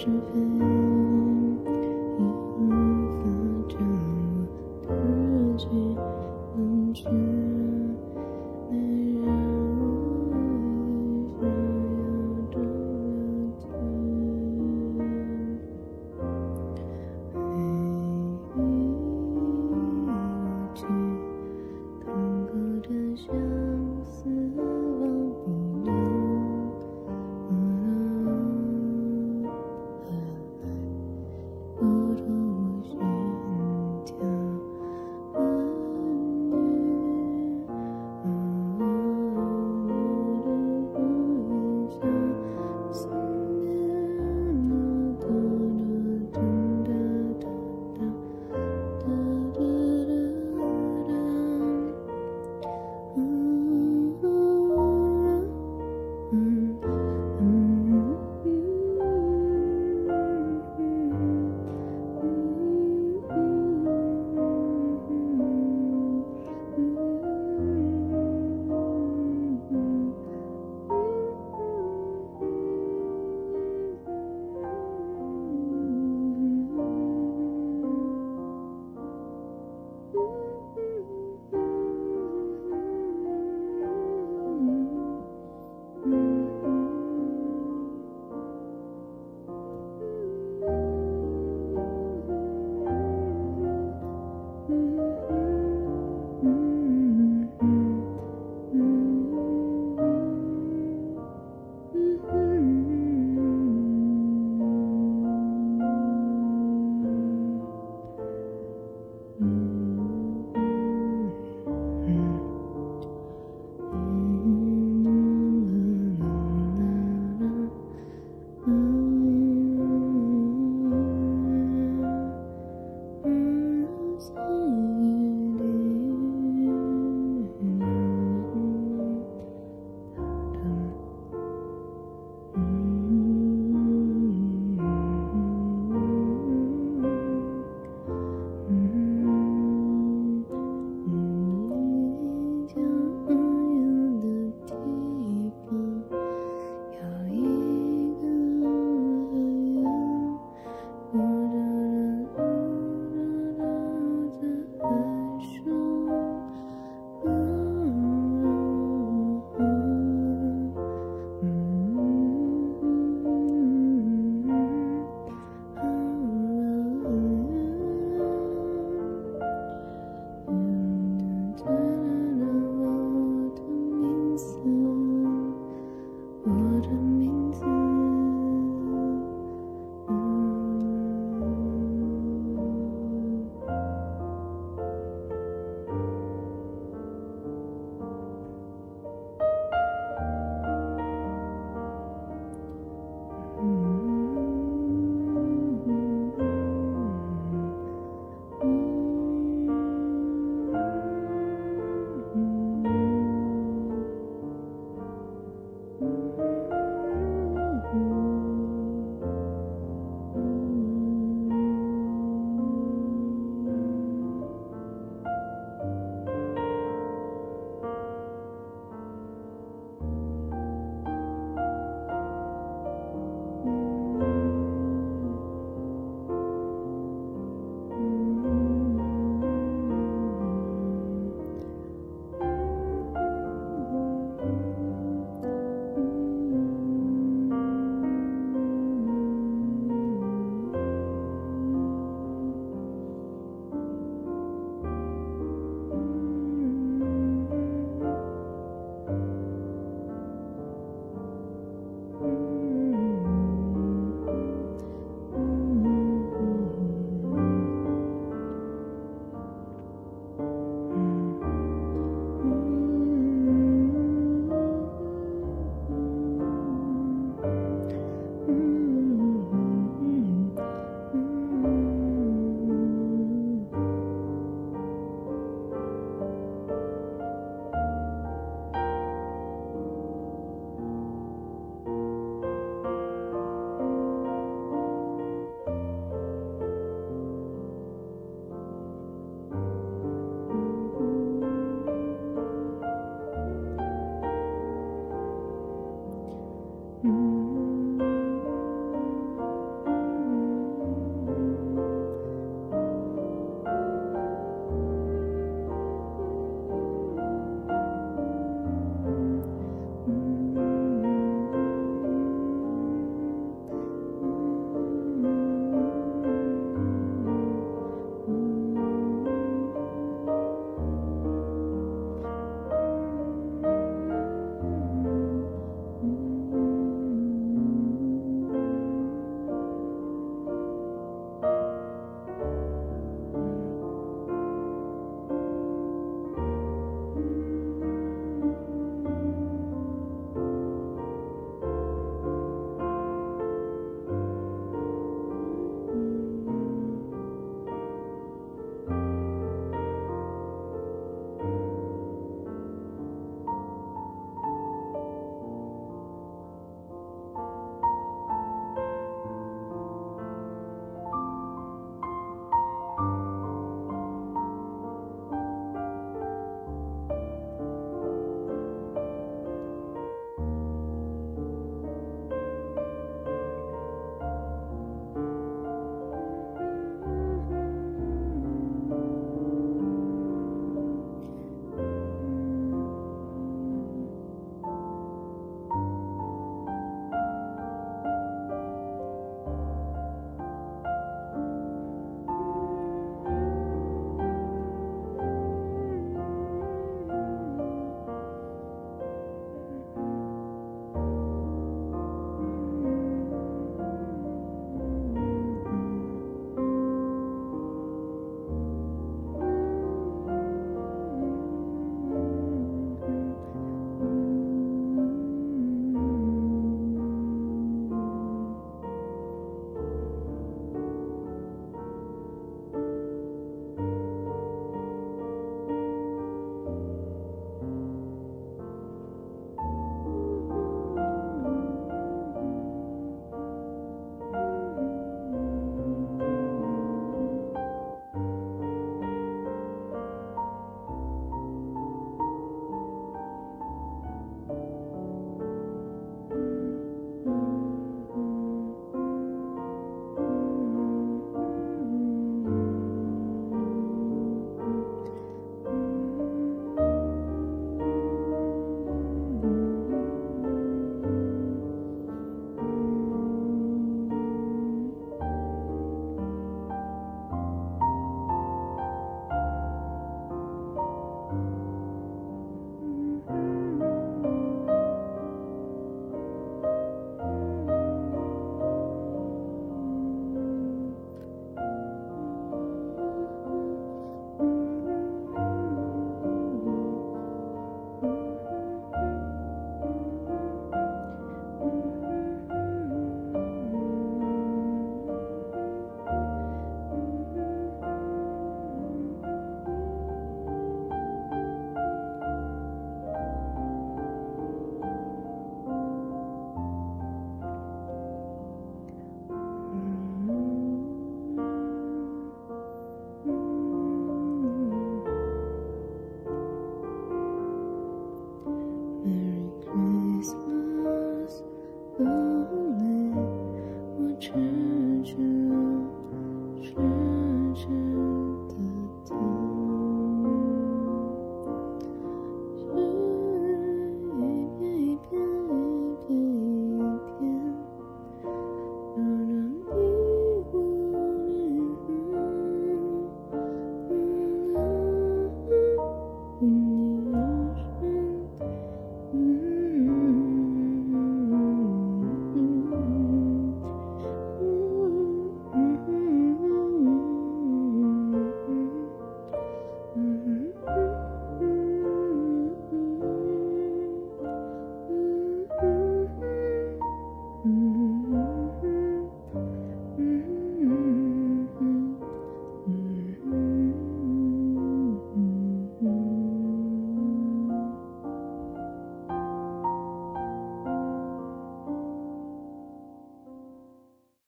是非